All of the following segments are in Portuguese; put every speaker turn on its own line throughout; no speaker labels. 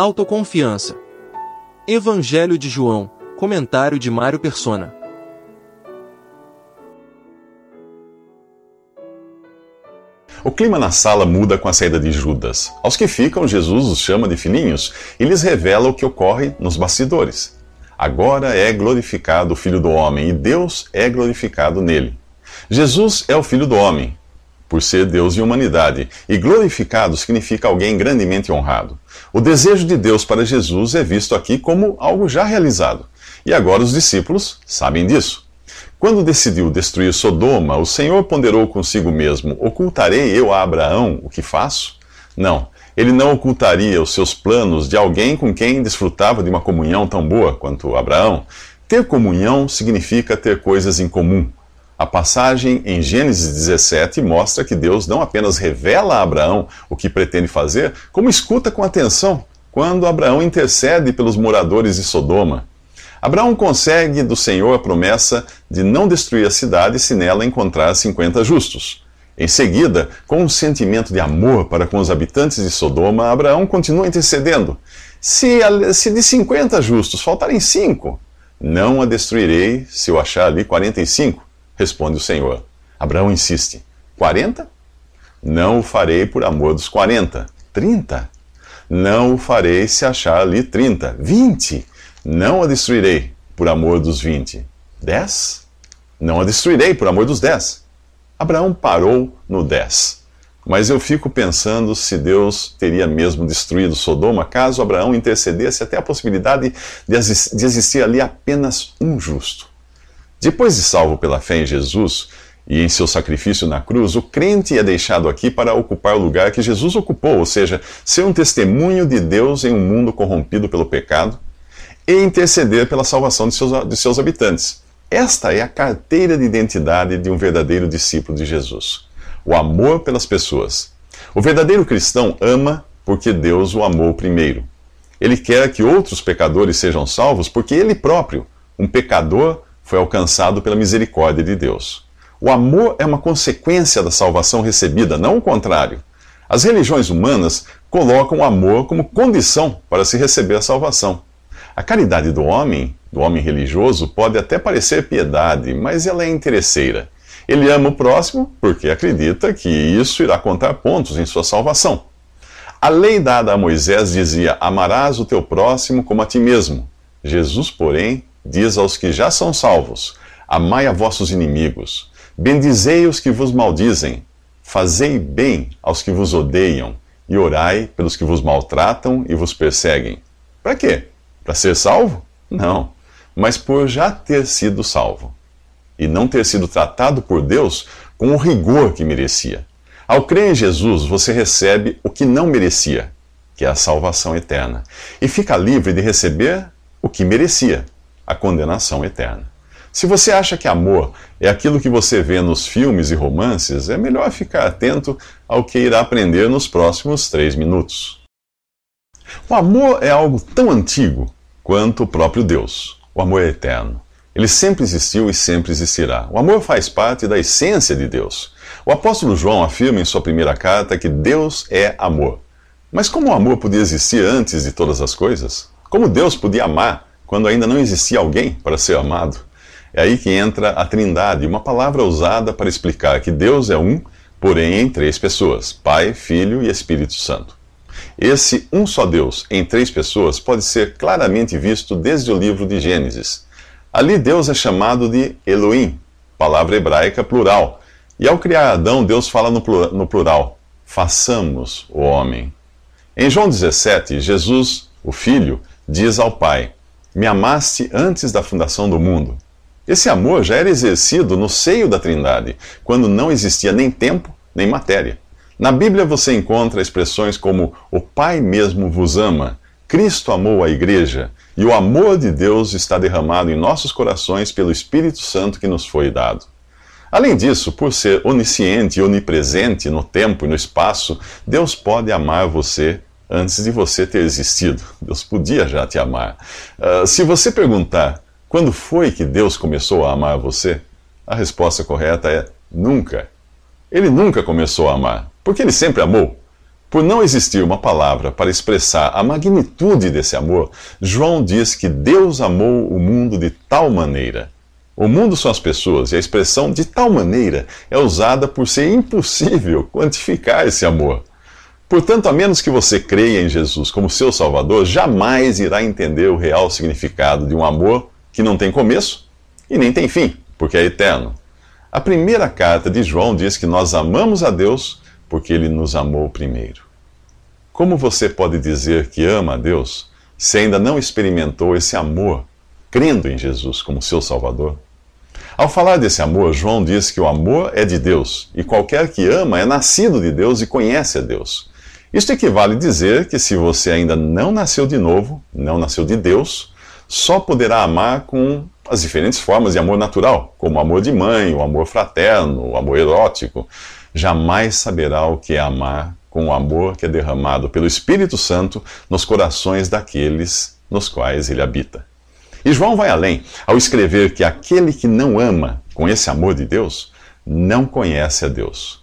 Autoconfiança. Evangelho de João. Comentário de Mário Persona.
O clima na sala muda com a saída de Judas. Aos que ficam, Jesus os chama de filhinhos e lhes revela o que ocorre nos bastidores. Agora é glorificado o Filho do Homem e Deus é glorificado nele. Jesus é o Filho do Homem, por ser Deus e humanidade, e glorificado significa alguém grandemente honrado. O desejo de Deus para Jesus é visto aqui como algo já realizado, e agora os discípulos sabem disso. Quando decidiu destruir Sodoma, o Senhor ponderou consigo mesmo: Ocultarei eu a Abraão o que faço? Não, ele não ocultaria os seus planos de alguém com quem desfrutava de uma comunhão tão boa quanto Abraão. Ter comunhão significa ter coisas em comum. A passagem em Gênesis 17 mostra que Deus não apenas revela a Abraão o que pretende fazer, como escuta com atenção quando Abraão intercede pelos moradores de Sodoma. Abraão consegue do Senhor a promessa de não destruir a cidade se nela encontrar 50 justos. Em seguida, com um sentimento de amor para com os habitantes de Sodoma, Abraão continua intercedendo. Se, se de 50 justos faltarem cinco, não a destruirei se eu achar ali 45, responde o Senhor. Abraão insiste: 40? Não o farei por amor dos 40. 30? Não o farei se achar ali 30. 20? Não a destruirei por amor dos vinte. Dez? Não a destruirei por amor dos dez. Abraão parou no dez. Mas eu fico pensando se Deus teria mesmo destruído Sodoma caso Abraão intercedesse até a possibilidade de existir ali apenas um justo. Depois de salvo pela fé em Jesus e em seu sacrifício na cruz, o crente é deixado aqui para ocupar o lugar que Jesus ocupou, ou seja, ser um testemunho de Deus em um mundo corrompido pelo pecado e interceder pela salvação de seus, de seus habitantes. Esta é a carteira de identidade de um verdadeiro discípulo de Jesus. O amor pelas pessoas. O verdadeiro cristão ama porque Deus o amou primeiro. Ele quer que outros pecadores sejam salvos porque ele próprio, um pecador, foi alcançado pela misericórdia de Deus. O amor é uma consequência da salvação recebida, não o contrário. As religiões humanas colocam o amor como condição para se receber a salvação. A caridade do homem, do homem religioso, pode até parecer piedade, mas ela é interesseira. Ele ama o próximo porque acredita que isso irá contar pontos em sua salvação. A lei dada a Moisés dizia: Amarás o teu próximo como a ti mesmo. Jesus, porém, diz aos que já são salvos: Amai a vossos inimigos, bendizei os que vos maldizem, fazei bem aos que vos odeiam, e orai pelos que vos maltratam e vos perseguem. Para quê? Para ser salvo? Não. Mas por já ter sido salvo. E não ter sido tratado por Deus com o rigor que merecia. Ao crer em Jesus, você recebe o que não merecia, que é a salvação eterna. E fica livre de receber o que merecia, a condenação eterna. Se você acha que amor é aquilo que você vê nos filmes e romances, é melhor ficar atento ao que irá aprender nos próximos três minutos. O amor é algo tão antigo quanto o próprio Deus. O amor é eterno. Ele sempre existiu e sempre existirá. O amor faz parte da essência de Deus. O apóstolo João afirma em sua primeira carta que Deus é amor. Mas como o amor podia existir antes de todas as coisas? Como Deus podia amar quando ainda não existia alguém para ser amado? É aí que entra a Trindade, uma palavra usada para explicar que Deus é um, porém em três pessoas: Pai, Filho e Espírito Santo. Esse um só Deus em três pessoas pode ser claramente visto desde o livro de Gênesis. Ali Deus é chamado de Elohim, palavra hebraica plural. E ao criar Adão, Deus fala no plural: façamos o homem. Em João 17, Jesus, o Filho, diz ao Pai: Me amaste antes da fundação do mundo. Esse amor já era exercido no seio da Trindade, quando não existia nem tempo nem matéria. Na Bíblia você encontra expressões como o Pai mesmo vos ama, Cristo amou a igreja e o amor de Deus está derramado em nossos corações pelo Espírito Santo que nos foi dado. Além disso, por ser onisciente e onipresente no tempo e no espaço, Deus pode amar você antes de você ter existido. Deus podia já te amar. Uh, se você perguntar quando foi que Deus começou a amar você, a resposta correta é nunca. Ele nunca começou a amar, porque ele sempre amou. Por não existir uma palavra para expressar a magnitude desse amor, João diz que Deus amou o mundo de tal maneira. O mundo são as pessoas, e a expressão de tal maneira é usada por ser impossível quantificar esse amor. Portanto, a menos que você creia em Jesus como seu Salvador, jamais irá entender o real significado de um amor que não tem começo e nem tem fim, porque é eterno. A primeira carta de João diz que nós amamos a Deus porque ele nos amou primeiro. Como você pode dizer que ama a Deus se ainda não experimentou esse amor, crendo em Jesus como seu Salvador? Ao falar desse amor, João diz que o amor é de Deus e qualquer que ama é nascido de Deus e conhece a Deus. Isto equivale a dizer que se você ainda não nasceu de novo, não nasceu de Deus, só poderá amar com as diferentes formas de amor natural, como o amor de mãe, o amor fraterno, o amor erótico jamais saberá o que é amar com o amor que é derramado pelo Espírito Santo nos corações daqueles nos quais ele habita. E João vai além ao escrever que aquele que não ama com esse amor de Deus não conhece a Deus.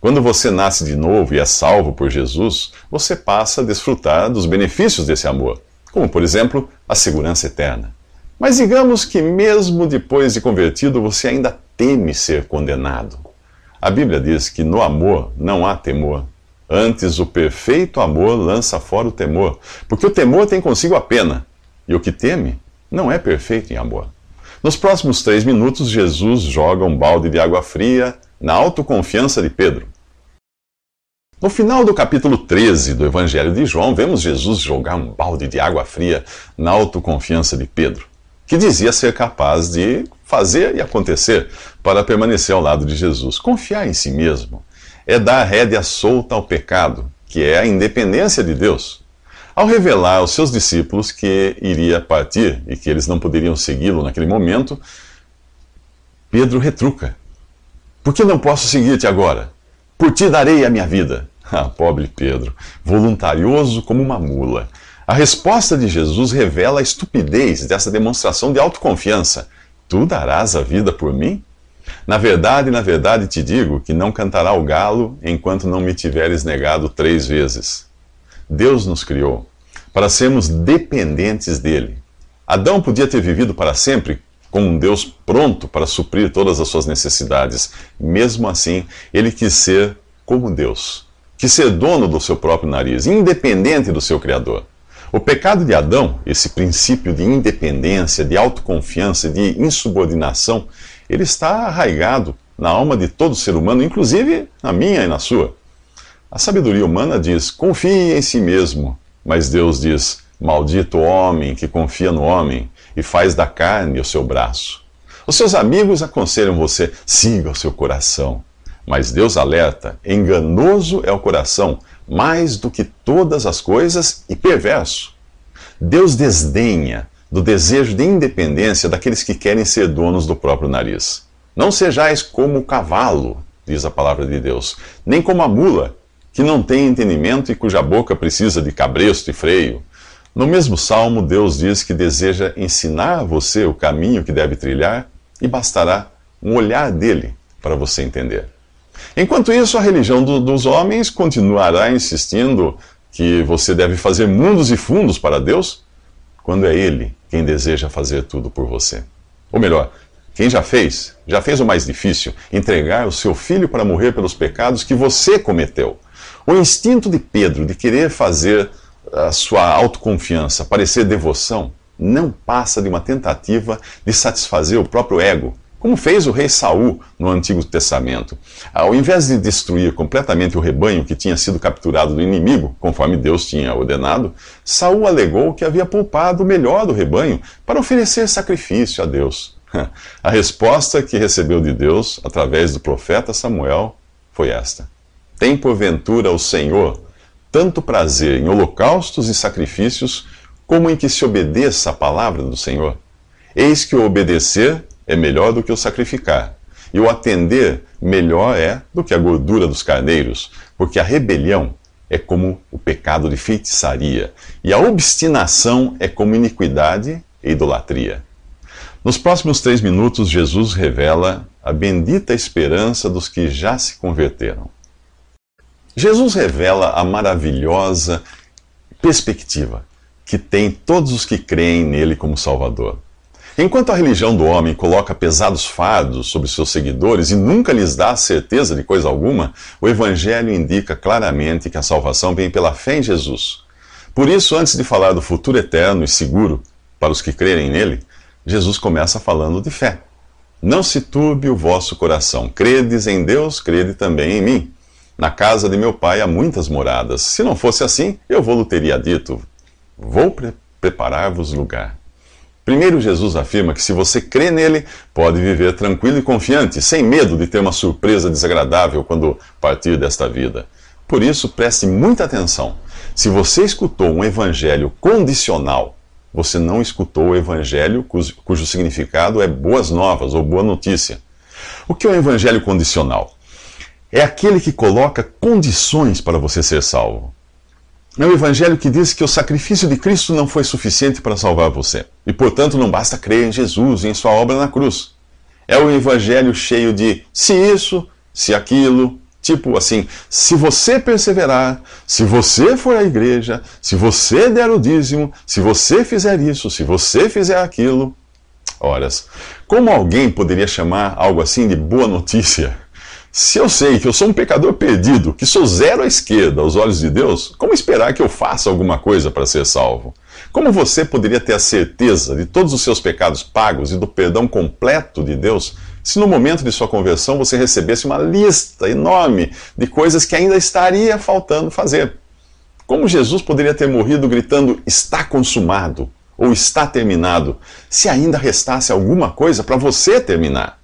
Quando você nasce de novo e é salvo por Jesus, você passa a desfrutar dos benefícios desse amor, como, por exemplo, a segurança eterna. Mas digamos que, mesmo depois de convertido, você ainda teme ser condenado. A Bíblia diz que no amor não há temor. Antes, o perfeito amor lança fora o temor, porque o temor tem consigo a pena, e o que teme não é perfeito em amor. Nos próximos três minutos, Jesus joga um balde de água fria na autoconfiança de Pedro. No final do capítulo 13 do Evangelho de João, vemos Jesus jogar um balde de água fria na autoconfiança de Pedro, que dizia ser capaz de fazer e acontecer para permanecer ao lado de Jesus. Confiar em si mesmo é dar rédea solta ao pecado, que é a independência de Deus. Ao revelar aos seus discípulos que iria partir e que eles não poderiam segui-lo naquele momento, Pedro retruca: Por que não posso seguir-te agora? Por ti darei a minha vida. Ah, pobre Pedro, voluntarioso como uma mula. A resposta de Jesus revela a estupidez dessa demonstração de autoconfiança. Tu darás a vida por mim? Na verdade, na verdade te digo que não cantará o galo enquanto não me tiveres negado três vezes. Deus nos criou para sermos dependentes dele. Adão podia ter vivido para sempre com um Deus pronto para suprir todas as suas necessidades. Mesmo assim, ele quis ser como Deus, quis ser dono do seu próprio nariz, independente do seu Criador. O pecado de Adão, esse princípio de independência, de autoconfiança, de insubordinação, ele está arraigado na alma de todo ser humano, inclusive na minha e na sua. A sabedoria humana diz: confie em si mesmo, mas Deus diz: maldito homem que confia no homem e faz da carne o seu braço. Os seus amigos aconselham você: siga o seu coração. Mas Deus alerta: enganoso é o coração mais do que todas as coisas e perverso. Deus desdenha do desejo de independência daqueles que querem ser donos do próprio nariz. Não sejais como o cavalo, diz a palavra de Deus, nem como a mula, que não tem entendimento e cuja boca precisa de cabresto e freio. No mesmo salmo, Deus diz que deseja ensinar a você o caminho que deve trilhar e bastará um olhar dele para você entender. Enquanto isso, a religião do, dos homens continuará insistindo que você deve fazer mundos e fundos para Deus, quando é Ele quem deseja fazer tudo por você. Ou melhor, quem já fez, já fez o mais difícil, entregar o seu filho para morrer pelos pecados que você cometeu. O instinto de Pedro de querer fazer a sua autoconfiança parecer devoção não passa de uma tentativa de satisfazer o próprio ego como fez o rei Saul no Antigo Testamento. Ao invés de destruir completamente o rebanho que tinha sido capturado do inimigo, conforme Deus tinha ordenado, Saul alegou que havia poupado o melhor do rebanho para oferecer sacrifício a Deus. A resposta que recebeu de Deus através do profeta Samuel foi esta: Tem porventura o Senhor tanto prazer em holocaustos e sacrifícios, como em que se obedeça a palavra do Senhor? Eis que o obedecer é melhor do que o sacrificar. E o atender melhor é do que a gordura dos carneiros, porque a rebelião é como o pecado de feitiçaria, e a obstinação é como iniquidade e idolatria. Nos próximos três minutos, Jesus revela a bendita esperança dos que já se converteram. Jesus revela a maravilhosa perspectiva que tem todos os que creem nele como Salvador. Enquanto a religião do homem coloca pesados fardos sobre seus seguidores e nunca lhes dá certeza de coisa alguma, o Evangelho indica claramente que a salvação vem pela fé em Jesus. Por isso, antes de falar do futuro eterno e seguro para os que crerem nele, Jesus começa falando de fé. Não se turbe o vosso coração. Credes em Deus, crede também em mim. Na casa de meu pai há muitas moradas. Se não fosse assim, eu vou-lhe teria dito: Vou pre preparar-vos lugar. Primeiro, Jesus afirma que se você crê nele, pode viver tranquilo e confiante, sem medo de ter uma surpresa desagradável quando partir desta vida. Por isso, preste muita atenção. Se você escutou um evangelho condicional, você não escutou o evangelho cujo, cujo significado é boas novas ou boa notícia. O que é um evangelho condicional? É aquele que coloca condições para você ser salvo. É o evangelho que diz que o sacrifício de Cristo não foi suficiente para salvar você. E, portanto, não basta crer em Jesus e em sua obra na cruz. É o evangelho cheio de se isso, se aquilo, Tipo assim, se você perseverar, se você for à igreja, se você der o dízimo, se você fizer isso, se você fizer aquilo. Horas. Como alguém poderia chamar algo assim de boa notícia? Se eu sei que eu sou um pecador perdido, que sou zero à esquerda aos olhos de Deus, como esperar que eu faça alguma coisa para ser salvo? Como você poderia ter a certeza de todos os seus pecados pagos e do perdão completo de Deus se no momento de sua conversão você recebesse uma lista enorme de coisas que ainda estaria faltando fazer? Como Jesus poderia ter morrido gritando está consumado ou está terminado, se ainda restasse alguma coisa para você terminar?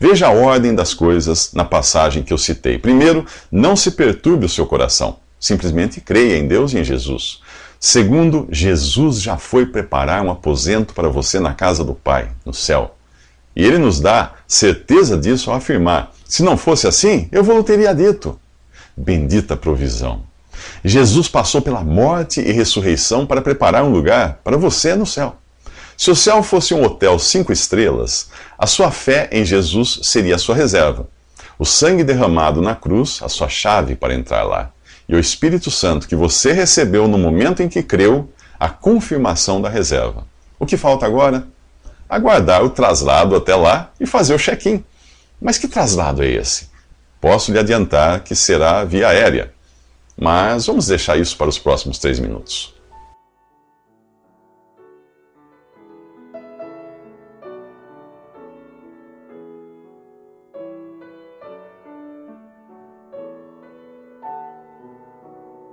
Veja a ordem das coisas na passagem que eu citei. Primeiro, não se perturbe o seu coração. Simplesmente creia em Deus e em Jesus. Segundo, Jesus já foi preparar um aposento para você na casa do Pai, no céu. E ele nos dá certeza disso ao afirmar: se não fosse assim, eu vou teria dito. Bendita provisão. Jesus passou pela morte e ressurreição para preparar um lugar para você no céu. Se o céu fosse um hotel cinco estrelas, a sua fé em Jesus seria a sua reserva. O sangue derramado na cruz, a sua chave para entrar lá. E o Espírito Santo que você recebeu no momento em que creu, a confirmação da reserva. O que falta agora? Aguardar o traslado até lá e fazer o check-in. Mas que traslado é esse? Posso lhe adiantar que será via aérea. Mas vamos deixar isso para os próximos três minutos.